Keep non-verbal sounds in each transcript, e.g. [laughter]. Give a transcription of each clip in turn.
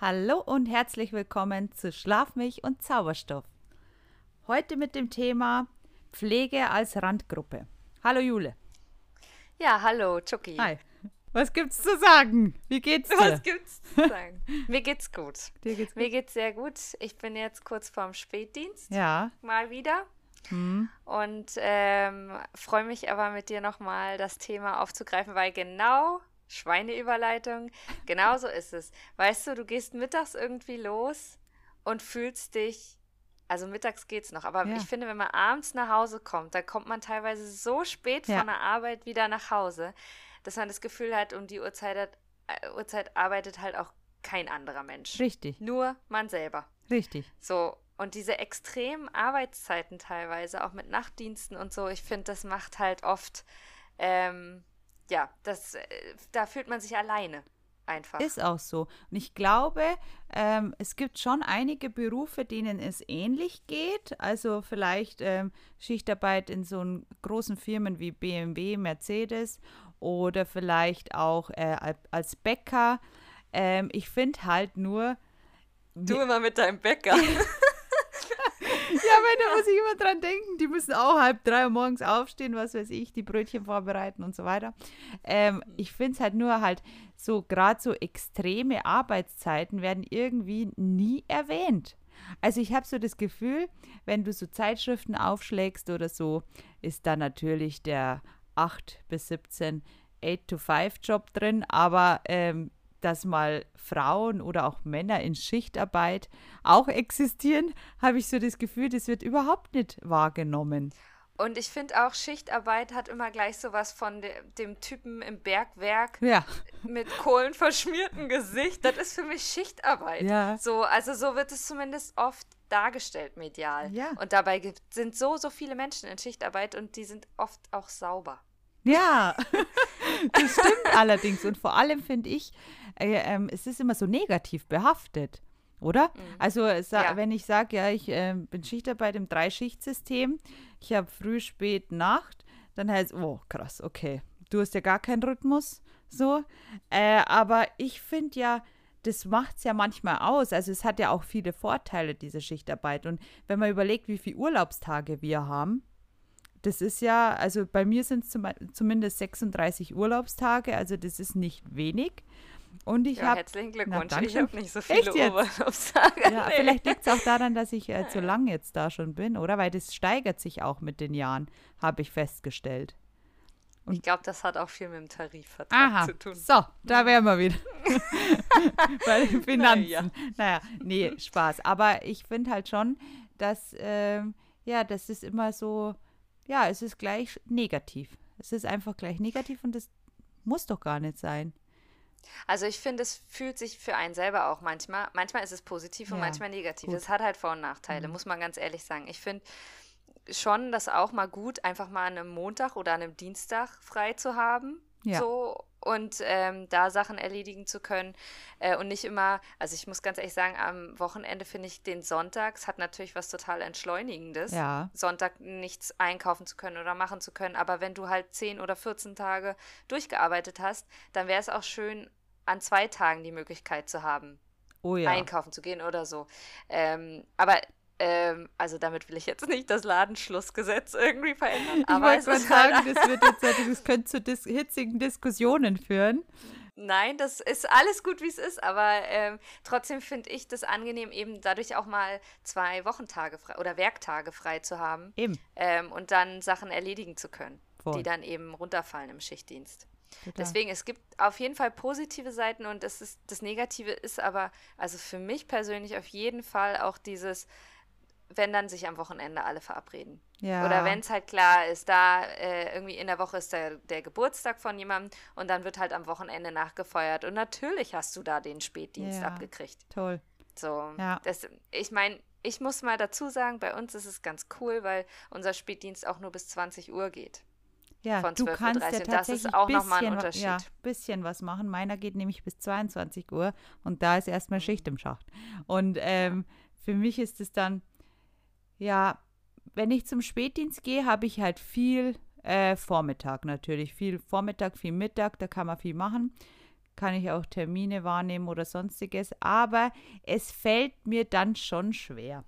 Hallo und herzlich willkommen zu Schlafmilch und Zauberstoff. Heute mit dem Thema Pflege als Randgruppe. Hallo Jule. Ja, hallo Chucky. Hi. Was gibt's zu sagen? Wie geht's dir? Was gibt's zu sagen? Mir geht's gut. Dir geht's gut? Mir geht's sehr gut. Ich bin jetzt kurz vorm Spätdienst. Ja. Mal wieder. Hm. Und ähm, freue mich aber mit dir nochmal das Thema aufzugreifen, weil genau, Schweineüberleitung, genau so ist es. Weißt du, du gehst mittags irgendwie los und fühlst dich, also mittags geht's noch, aber Ja. ich finde, wenn man abends nach Hause kommt, da kommt man teilweise so spät Ja. von der Arbeit wieder nach Hause, dass man das Gefühl hat, um die Uhrzeit, hat, äh, Uhrzeit arbeitet halt auch kein anderer Mensch. Richtig, Nur man selber. richtig. So, und diese extremen Arbeitszeiten teilweise, auch mit Nachtdiensten und so, ich finde, das macht halt oft, ähm, ja, das, äh, da fühlt man sich alleine einfach. Ist auch so. Und ich glaube, ähm, es gibt schon einige Berufe, denen es ähnlich geht. Also vielleicht ähm, Schichtarbeit in so einen großen Firmen wie BMW, Mercedes oder vielleicht auch äh, al- als Bäcker. Ähm, ich finde halt nur, du immer mit deinem Bäcker. [laughs] Ja, aber da muss ich immer dran denken, die müssen auch halb drei Uhr morgens aufstehen, was weiß ich, die Brötchen vorbereiten und so weiter. Ähm, ich finde es halt nur halt so, gerade so extreme Arbeitszeiten werden irgendwie nie erwähnt. Also ich habe so das Gefühl, wenn du so Zeitschriften aufschlägst oder so, ist da natürlich der 8 bis 17 8-to-5-Job drin, aber ähm, dass mal Frauen oder auch Männer in Schichtarbeit auch existieren, habe ich so das Gefühl, das wird überhaupt nicht wahrgenommen. Und ich finde auch, Schichtarbeit hat immer gleich sowas von de dem Typen im Bergwerk Ja, mit kohlenverschmiertem Gesicht. Das ist für mich Schichtarbeit. Ja. So, also so wird es zumindest oft dargestellt medial. Ja. Und dabei sind so, so viele Menschen in Schichtarbeit und die sind oft auch sauber. Ja, [laughs] das stimmt allerdings. Und vor allem finde ich, äh, ähm, es ist immer so negativ behaftet. Oder? Also, es sa- Ja. wenn ich sage, ja, ich äh, bin Schichtarbeit im Dreischichtsystem, ich habe früh, spät, Nacht, dann heißt es, oh, krass, okay, du hast ja gar keinen Rhythmus, so. Äh, aber ich finde ja, das macht es ja manchmal aus. Also, es hat ja auch viele Vorteile, diese Schichtarbeit. Und wenn man überlegt, wie viele Urlaubstage wir haben, das ist ja, also bei mir sind es zum, zumindest 36 Urlaubstage, also das ist nicht wenig. Und ich Ja, habe herzlichen Na, Glückwunsch. danke. ich habe nicht so viele? Urlaubstage. ja, Nee. vielleicht liegt es auch daran, dass ich äh, [laughs] zu lang jetzt da schon bin, oder? Weil das steigert sich auch mit den Jahren, habe ich festgestellt. Ich glaube, das hat auch viel mit dem Tarifvertrag Aha, zu tun. so, da wären wir wieder. [laughs] Bei den Finanzen. Naja. Naja, nee, Spaß. Aber ich finde halt schon, dass, ähm, ja, das ist immer so, ja, es ist gleich negativ. Es ist einfach gleich negativ und das muss doch gar nicht sein. Also ich finde, es fühlt sich für einen selber auch manchmal, manchmal ist es positiv und Ja, manchmal negativ. Mhm. Es hat halt Vor- und Nachteile, muss man ganz ehrlich sagen. Ich finde schon, das auch mal gut, einfach mal an einem Montag oder an einem Dienstag frei zu haben. Ja. So und ähm, da Sachen erledigen zu können äh, und nicht immer, also ich muss ganz ehrlich sagen, am Wochenende finde ich den Sonntags hat natürlich was total Entschleunigendes. Ja. Sonntag nichts einkaufen zu können oder machen zu können. Aber wenn du halt 10 oder 14 Tage durchgearbeitet hast, dann wäre es auch schön, an zwei Tagen die Möglichkeit zu haben, Oh ja. einkaufen zu gehen oder so. Ähm, aber ähm, also damit will ich jetzt nicht das Ladenschlussgesetz irgendwie verändern. Ich Aber wollte es gerade ist halt sagen, das, wird jetzt, das [laughs] könnte zu dis hitzigen Diskussionen führen. Nein, das ist alles gut, wie es ist, aber ähm, trotzdem finde ich das angenehm, eben dadurch auch mal zwei Wochentage frei oder Werktage frei zu haben Eben. ähm, und dann Sachen erledigen zu können, Voll. die dann eben runterfallen im Schichtdienst. Total. Deswegen, es gibt auf jeden Fall positive Seiten und das, ist, das Negative ist aber, also für mich persönlich auf jeden Fall auch dieses, wenn dann sich am Wochenende alle verabreden. Ja. Oder wenn es halt klar ist, da äh, irgendwie in der Woche ist der, der Geburtstag von jemandem und dann wird halt am Wochenende nachgefeuert. Und natürlich hast du da den Spätdienst Ja. abgekriegt. Toll. So, Ja. das, ich meine, ich muss mal dazu sagen, bei uns ist es ganz cool, weil unser Spätdienst auch nur bis 20 Uhr geht. Ja, von du 12:30 kannst ja Das ist tatsächlich auch noch mal ein Unterschied. Ja, bisschen was machen. Meiner geht nämlich bis 22 Uhr und da ist erstmal Schicht im Schacht. Und ähm, für mich ist es dann, ja, wenn ich zum Spätdienst gehe, habe ich halt viel äh, Vormittag natürlich. Viel Vormittag, viel Mittag, da kann man viel machen. kann ich auch Termine wahrnehmen oder sonstiges. Aber es fällt mir dann schon schwer.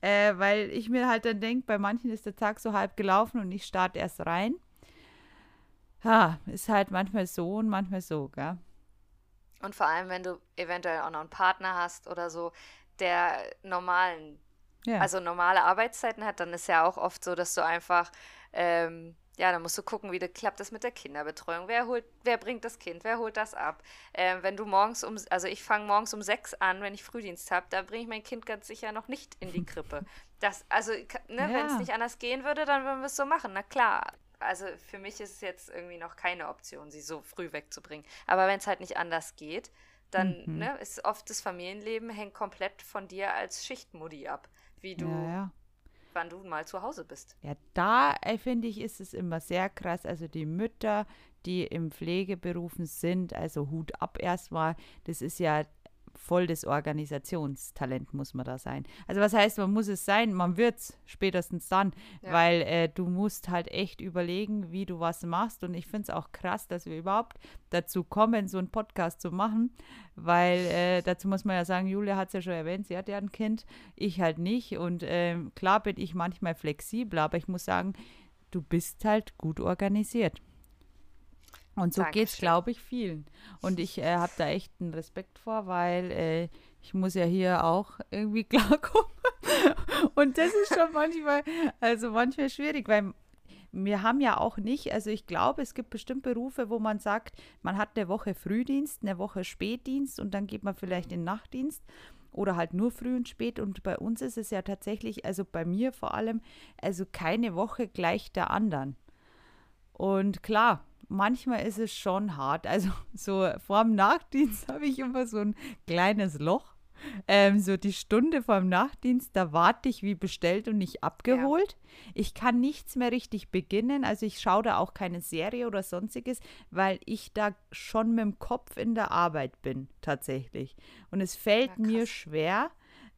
Äh, weil ich mir halt dann denke, bei manchen ist der Tag so halb gelaufen und ich starte erst rein. Ha, ist halt manchmal so und manchmal so, gell? Und vor allem, wenn du eventuell auch noch einen Partner hast oder so, der normalen, ja. also normale Arbeitszeiten hat, dann ist ja auch oft so, dass du einfach ähm, ja, dann musst du gucken, wie das klappt das mit der Kinderbetreuung. Wer holt, wer bringt das Kind? Wer holt das ab? Äh, wenn du morgens um, also ich fange morgens um sechs an, wenn ich Frühdienst habe, da bringe ich mein Kind ganz sicher noch nicht in die Krippe. [laughs] Das, also, ne, ja. wenn es nicht anders gehen würde, dann würden wir es so machen. Na klar. Also für mich ist es jetzt irgendwie noch keine Option, sie so früh wegzubringen. Aber wenn es halt nicht anders geht, dann mhm. ne, ist oft das Familienleben hängt komplett von dir als Schichtmodi ab, wie du ja, ja wann du mal zu Hause bist. Ja, da äh, finde ich, ist es immer sehr krass. Also die Mütter, die im Pflegeberufen sind, also Hut ab erstmal, das ist ja voll das Organisationstalent muss man da sein. Also was heißt, man muss es sein, man wird es spätestens dann, ja. weil äh, du musst halt echt überlegen, wie du was machst und ich finde es auch krass, dass wir überhaupt dazu kommen, so einen Podcast zu machen, weil äh, dazu muss man ja sagen, Julia hat es ja schon erwähnt, sie hat ja ein Kind, ich halt nicht und äh, klar bin ich manchmal flexibel, aber ich muss sagen, du bist halt gut organisiert. Und so geht es, glaube ich, vielen. Und ich äh, habe da echt einen Respekt vor, weil äh, ich muss ja hier auch irgendwie [laughs] klarkommen. Und das ist schon manchmal, also manchmal schwierig, weil wir haben ja auch nicht, also ich glaube, es gibt bestimmt Berufe, wo man sagt, man hat eine Woche Frühdienst, eine Woche Spätdienst und dann geht man vielleicht in Nachtdienst oder halt nur früh und spät. Und bei uns ist es ja tatsächlich, also bei mir vor allem, also keine Woche gleich der anderen. Und klar, manchmal ist es schon hart. Also [laughs] so vor dem Nachtdienst [laughs] habe ich immer so ein kleines Loch. Ähm, so die Stunde vor dem Nachtdienst, da warte ich wie bestellt und nicht abgeholt. Ja. Ich kann nichts mehr richtig beginnen. Also ich schaue da auch keine Serie oder sonstiges, weil ich da schon mit dem Kopf in der Arbeit bin, tatsächlich. Und es fällt ja, mir schwer,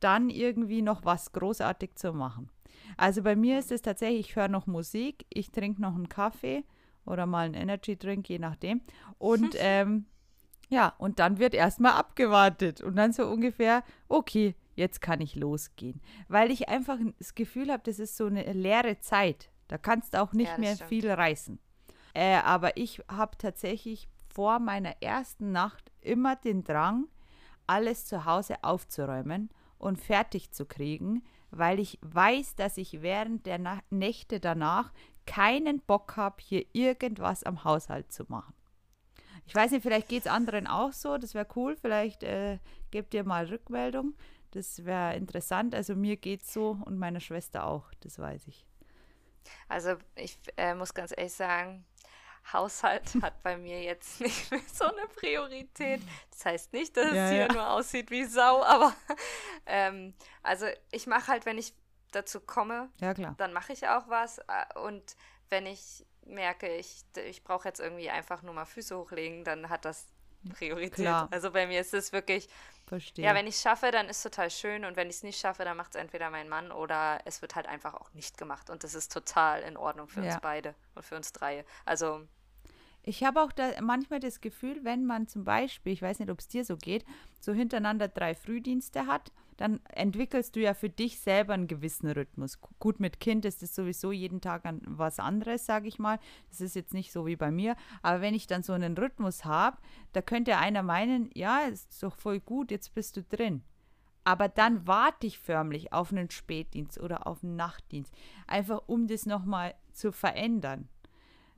dann irgendwie noch was großartig zu machen. Also bei mir ist es tatsächlich, ich höre noch Musik, ich trinke noch einen Kaffee oder mal einen Energy Drink, je nachdem. [laughs] Und ähm, ja, und dann wird erstmal abgewartet und dann so ungefähr, okay, jetzt kann ich losgehen. Weil ich einfach das Gefühl habe, das ist so eine leere Zeit. Da kannst du auch nicht ja, mehr stimmt. viel reißen. Äh, aber ich habe tatsächlich vor meiner ersten Nacht immer den Drang, alles zu Hause aufzuräumen und fertig zu kriegen, weil ich weiß, dass ich während der Na Nächte danach keinen Bock habe, hier irgendwas am Haushalt zu machen. Ich weiß nicht, vielleicht geht es anderen auch so. Das wäre cool. Vielleicht äh, gebt ihr mal Rückmeldung. Das wäre interessant. Also mir geht es so und meiner Schwester auch. Das weiß ich. Also ich äh, muss ganz ehrlich sagen, Haushalt [laughs] hat bei mir jetzt nicht mehr so eine Priorität. Das heißt nicht, dass ja, es hier ja. nur aussieht wie Sau, aber [laughs] ähm, also ich mache halt, wenn ich dazu komme, ja, dann mache ich auch was. Äh, und wenn ich merke, ich, ich brauche jetzt irgendwie einfach nur mal Füße hochlegen, dann hat das Priorität. Klar. Also bei mir ist es wirklich, Verstehe. ja, wenn ich es schaffe, dann ist es total schön und wenn ich es nicht schaffe, dann macht es entweder mein Mann oder es wird halt einfach auch nicht gemacht und das ist total in Ordnung für ja. uns beide und für uns drei. Also ich habe auch da manchmal das Gefühl, wenn man zum Beispiel, ich weiß nicht, ob es dir so geht, so hintereinander drei Frühdienste hat, dann entwickelst du ja für dich selber einen gewissen Rhythmus. Gut, mit Kind ist es sowieso jeden Tag was anderes, sage ich mal. Das ist jetzt nicht so wie bei mir. Aber wenn ich dann so einen Rhythmus habe, da könnte einer meinen, ja, ist doch voll gut, jetzt bist du drin. Aber dann warte ich förmlich auf einen Spätdienst oder auf einen Nachtdienst, einfach um das nochmal zu verändern.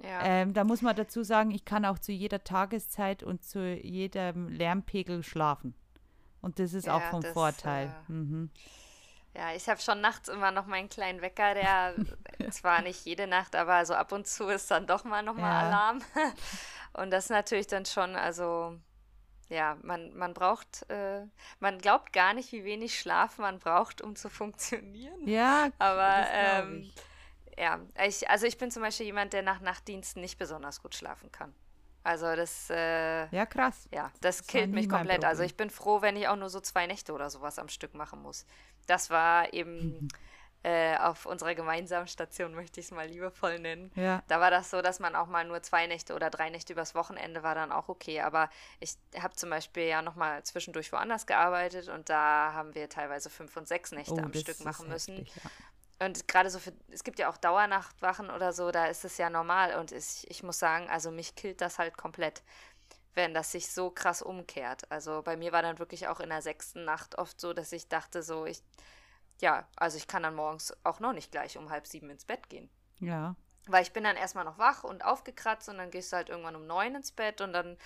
Ja. Ähm, da muss man dazu sagen, ich kann auch zu jeder Tageszeit und zu jedem Lärmpegel schlafen. Und das ist ja, auch vom das, Vorteil. Äh, mhm. Ja, ich habe schon nachts immer noch meinen kleinen Wecker, der [laughs] zwar nicht jede Nacht, aber so ab und zu ist dann doch mal nochmal ja. Alarm. [laughs] Und das ist natürlich dann schon, also ja, man, man braucht, äh, man glaubt gar nicht, wie wenig Schlaf man braucht, um zu funktionieren. Ja, aber ähm, ja, ich, also ich bin zum Beispiel jemand, der nach Nachtdiensten nicht besonders gut schlafen kann. Also das äh, Ja, krass. Ja, das, das killt mich komplett. Also ich bin froh, wenn ich auch nur so zwei Nächte oder sowas am Stück machen muss. Das war eben, [laughs] äh, auf unserer gemeinsamen Station, möchte ich es mal liebevoll nennen. Ja. Da war das so, dass man auch mal nur zwei Nächte oder drei Nächte übers Wochenende war dann auch okay. Aber ich habe zum Beispiel ja nochmal zwischendurch woanders gearbeitet und da haben wir teilweise fünf und sechs Nächte Oh, am Stück machen müssen. heftig, ja. Und gerade so für, es gibt ja auch Dauernachtwachen oder so, da ist es ja normal. Und ich, ich muss sagen, also mich killt das halt komplett, wenn das sich so krass umkehrt. Also bei mir war dann wirklich auch in der sechsten Nacht oft so, dass ich dachte so, ich, ja, also ich kann dann morgens auch noch nicht gleich um halb sieben ins Bett gehen. Ja. Weil ich bin dann erstmal noch wach und aufgekratzt und dann gehst du halt irgendwann um neun ins Bett und dann,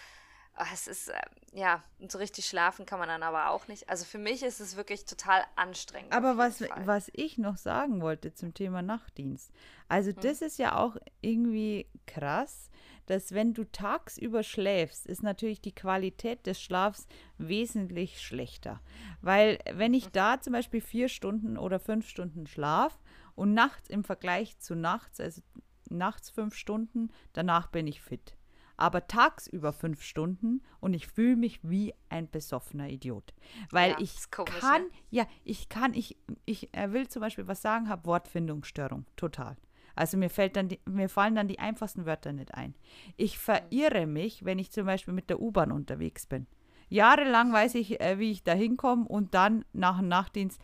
es ist, äh, ja, und so richtig schlafen kann man dann aber auch nicht. Also für mich ist es wirklich total anstrengend. Aber was, Fall. was ich noch sagen wollte zum Thema Nachtdienst. Also Hm. das ist ja auch irgendwie krass, dass wenn du tagsüber schläfst, ist natürlich die Qualität des Schlafs wesentlich schlechter. Weil wenn ich da zum Beispiel vier Stunden oder fünf Stunden schlaf und nachts im Vergleich zu nachts, also nachts fünf Stunden, danach bin ich fit. Aber tagsüber fünf Stunden und ich fühle mich wie ein besoffener Idiot. Weil Ja, ich komisch, kann, ne? ja, ich kann, ich, ich äh, will zum Beispiel was sagen, habe Wortfindungsstörung, total. Also mir fällt dann die, mir fallen dann die einfachsten Wörter nicht ein. Ich verirre mich, wenn ich zum Beispiel mit der U-Bahn unterwegs bin. Jahrelang weiß ich, äh, wie ich da hinkomme und dann nach dem Nachtdienst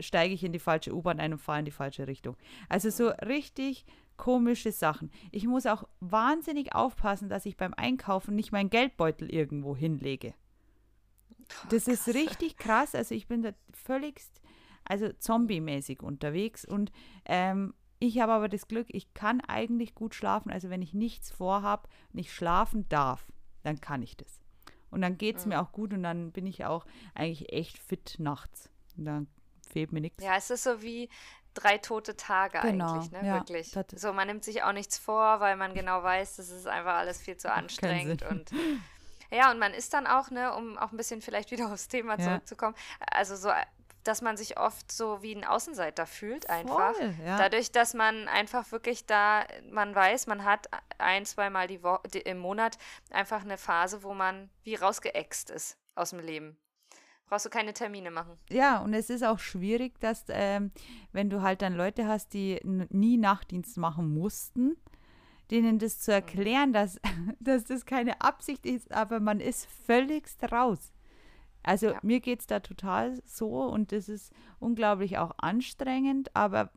steige ich in die falsche U-Bahn ein und fahre in die falsche Richtung. Also so richtig komische Sachen. Ich muss auch wahnsinnig aufpassen, dass ich beim Einkaufen nicht meinen Geldbeutel irgendwo hinlege. Das ist richtig krass. Also ich bin da völligst, also zombie-mäßig unterwegs und ähm, ich habe aber das Glück, ich kann eigentlich gut schlafen. Also wenn ich nichts vorhab und ich schlafen darf, dann kann ich das. Und dann geht es mir auch gut und dann bin ich auch eigentlich echt fit nachts. Und dann fehlt mir nichts. Ja, es ist so wie drei tote Tage Genau, eigentlich, ne? ja, Wirklich. So, man nimmt sich auch nichts vor, weil man genau weiß, das ist einfach alles viel zu anstrengend und ja, und man ist dann auch, ne, um auch ein bisschen vielleicht wieder [laughs] aufs Thema Ja. zurückzukommen, also so, dass man sich oft so wie ein Außenseiter fühlt einfach. Voll, ja. Dadurch, dass man einfach wirklich da, man weiß, man hat ein, zweimal die Wo die, im Monat einfach eine Phase, wo man wie rausgeext ist aus dem Leben. Brauchst du keine Termine machen. Ja, und es ist auch schwierig, dass, ähm, wenn du halt dann Leute hast, die nie Nachtdienst machen mussten, denen das Mhm. zu erklären, dass, [laughs] dass das keine Absicht ist, aber man ist völligst raus. Also Ja. mir geht es da total so und das ist unglaublich auch anstrengend, aber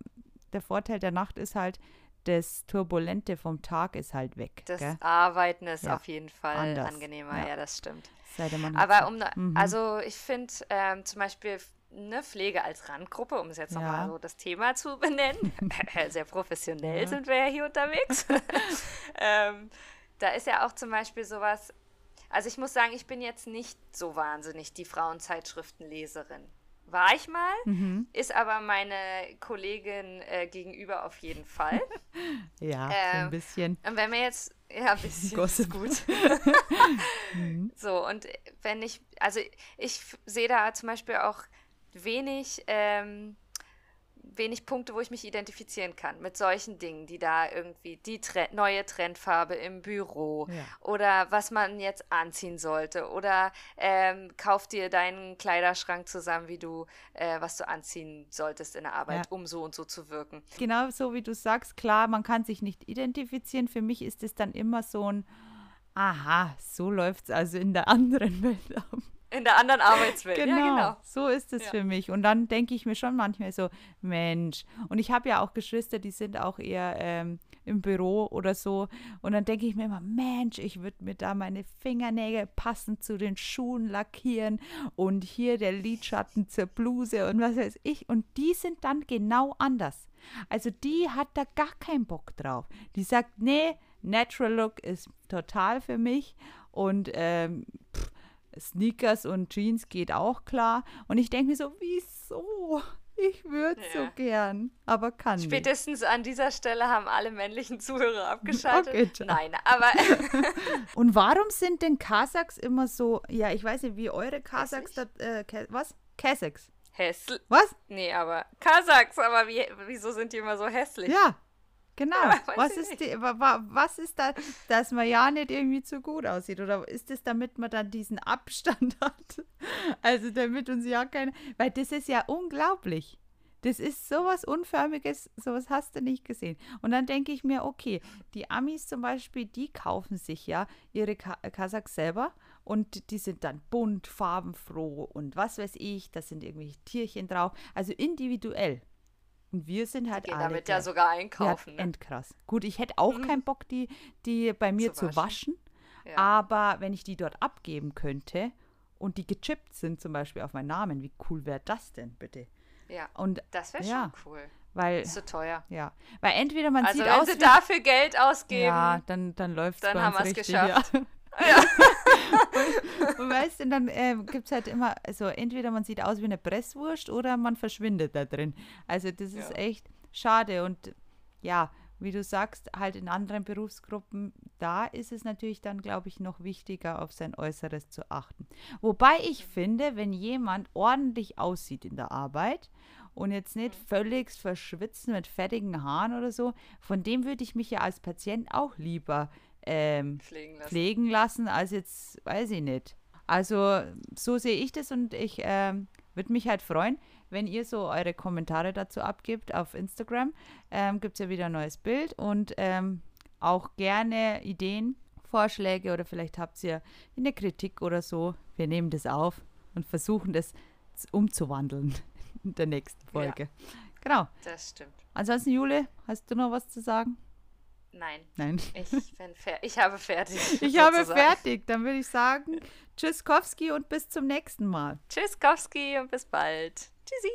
der Vorteil der Nacht ist halt, das Turbulente vom Tag ist halt weg. Das gell? Arbeiten ist Ja, auf jeden Fall anders, angenehmer, ja. ja. das stimmt. Aber um, da- Mhm. also ich finde ähm, zum Beispiel eine Pflege als Randgruppe, um es jetzt Ja. nochmal so das Thema zu [laughs] benennen, sehr professionell Ja. sind wir ja hier unterwegs. [laughs] ähm, da ist ja auch zum Beispiel sowas, also ich muss sagen, ich bin jetzt nicht so wahnsinnig die Frauenzeitschriftenleserin. War ich mal, Mhm. ist aber meine Kollegin äh, gegenüber auf jeden Fall. [laughs] Ja, ähm, ein bisschen. Und wenn wir jetzt, ja, ein bisschen [laughs] Gossip. ist gut. [laughs] so, und wenn ich, also ich sehe da zum Beispiel auch wenig, ähm, wenig Punkte, wo ich mich identifizieren kann mit solchen Dingen, die da irgendwie die Tre neue Trendfarbe im Büro Ja. oder was man jetzt anziehen sollte oder ähm, kauf dir deinen Kleiderschrank zusammen, wie du, äh, was du anziehen solltest in der Arbeit, Ja. um so und so zu wirken. genau so wie du sagst, klar, man kann sich nicht identifizieren. Für mich ist es dann immer so ein, aha, so läuft es also in der anderen Welt ab. In der anderen [laughs] Arbeitswelt. Genau, Ja, genau. so ist es Ja. für mich. Und dann denke ich mir schon manchmal so, Mensch. Und ich habe ja auch Geschwister, die sind auch eher ähm, im Büro oder so. Und dann denke ich mir immer, Mensch, ich würde mir da meine Fingernägel passend zu den Schuhen lackieren und hier der Lidschatten zur Bluse und was weiß ich. Und die sind dann genau anders. Also die hat da gar keinen Bock drauf. Die sagt, nee, Natural Look ist total für mich. Und ähm, pff, Sneakers und Jeans geht auch klar. Und ich denke mir so, wieso? Ich würde so Ja. gern, aber kann nicht. Spätestens an dieser Stelle haben alle männlichen Zuhörer abgeschaltet. Okay. Nein, aber [laughs] Und warum sind denn Kasachs immer so, ja, ich weiß nicht, wie eure Kasachs, da, äh, was? Kasachs. hässlich. Was? Nee, aber Kasachs, aber wie, wieso sind die immer so hässlich? Ja, genau. [laughs] Was, ist die, wa, wa, was ist da, dass man ja nicht irgendwie zu gut aussieht? Oder ist es, damit man dann diesen Abstand [laughs] hat? Also damit uns ja keine, weil das ist ja unglaublich. Das ist sowas Unförmiges, sowas hast du nicht gesehen. Und dann denke ich mir, okay, die Amis zum Beispiel, die kaufen sich ja ihre Ka Kasachs selber und die sind dann bunt, farbenfroh und was weiß ich, da sind irgendwelche Tierchen drauf, also individuell. Und wir sind halt alle. damit ja sogar einkaufen. ja, ne? endkrass. Gut, ich hätte auch Mhm. keinen Bock, die, die bei mir Zu zu waschen. Ja. Aber wenn ich die dort abgeben könnte und die gechippt sind, zum Beispiel auf meinen Namen, wie cool wäre das denn bitte? ja, Und das wäre ja, schon cool. weil, Ist so teuer. ja, weil entweder man Also sieht wenn aus sie wie, dafür Geld ausgeben, ja, dann, dann läuft es dann haben wir's richtig. geschafft. Ja. Und, und weißt du, dann ähm, gibt es halt immer, also entweder man sieht aus wie eine Presswurst oder man verschwindet da drin. Also das ist Ja. echt schade und ja, wie du sagst, halt in anderen Berufsgruppen, da ist es natürlich dann, glaube ich, noch wichtiger, auf sein Äußeres zu achten. Wobei ich finde, wenn jemand ordentlich aussieht in der Arbeit und jetzt nicht völlig verschwitzt mit fettigen Haaren oder so, von dem würde ich mich ja als Patient auch lieber ähm, pflegen lassen. pflegen lassen, als jetzt, weiß ich nicht. Also so sehe ich das und ich ähm, würde mich halt freuen, wenn ihr so eure Kommentare dazu abgibt auf Instagram. Ähm, Gibt es ja wieder ein neues Bild und ähm, auch gerne Ideen, Vorschläge oder vielleicht habt ihr eine Kritik oder so. Wir nehmen das auf und versuchen das umzuwandeln [laughs] in der nächsten Folge. Genau. Das stimmt. Ansonsten, Jule, hast du noch was zu sagen? Nein, Nein. ich bin fer ich habe fertig. [laughs] Ich habe fertig. Dann würde ich sagen, Tschüsskowski und bis zum nächsten Mal. Tschüss, Kowski und bis bald. Tschüssi.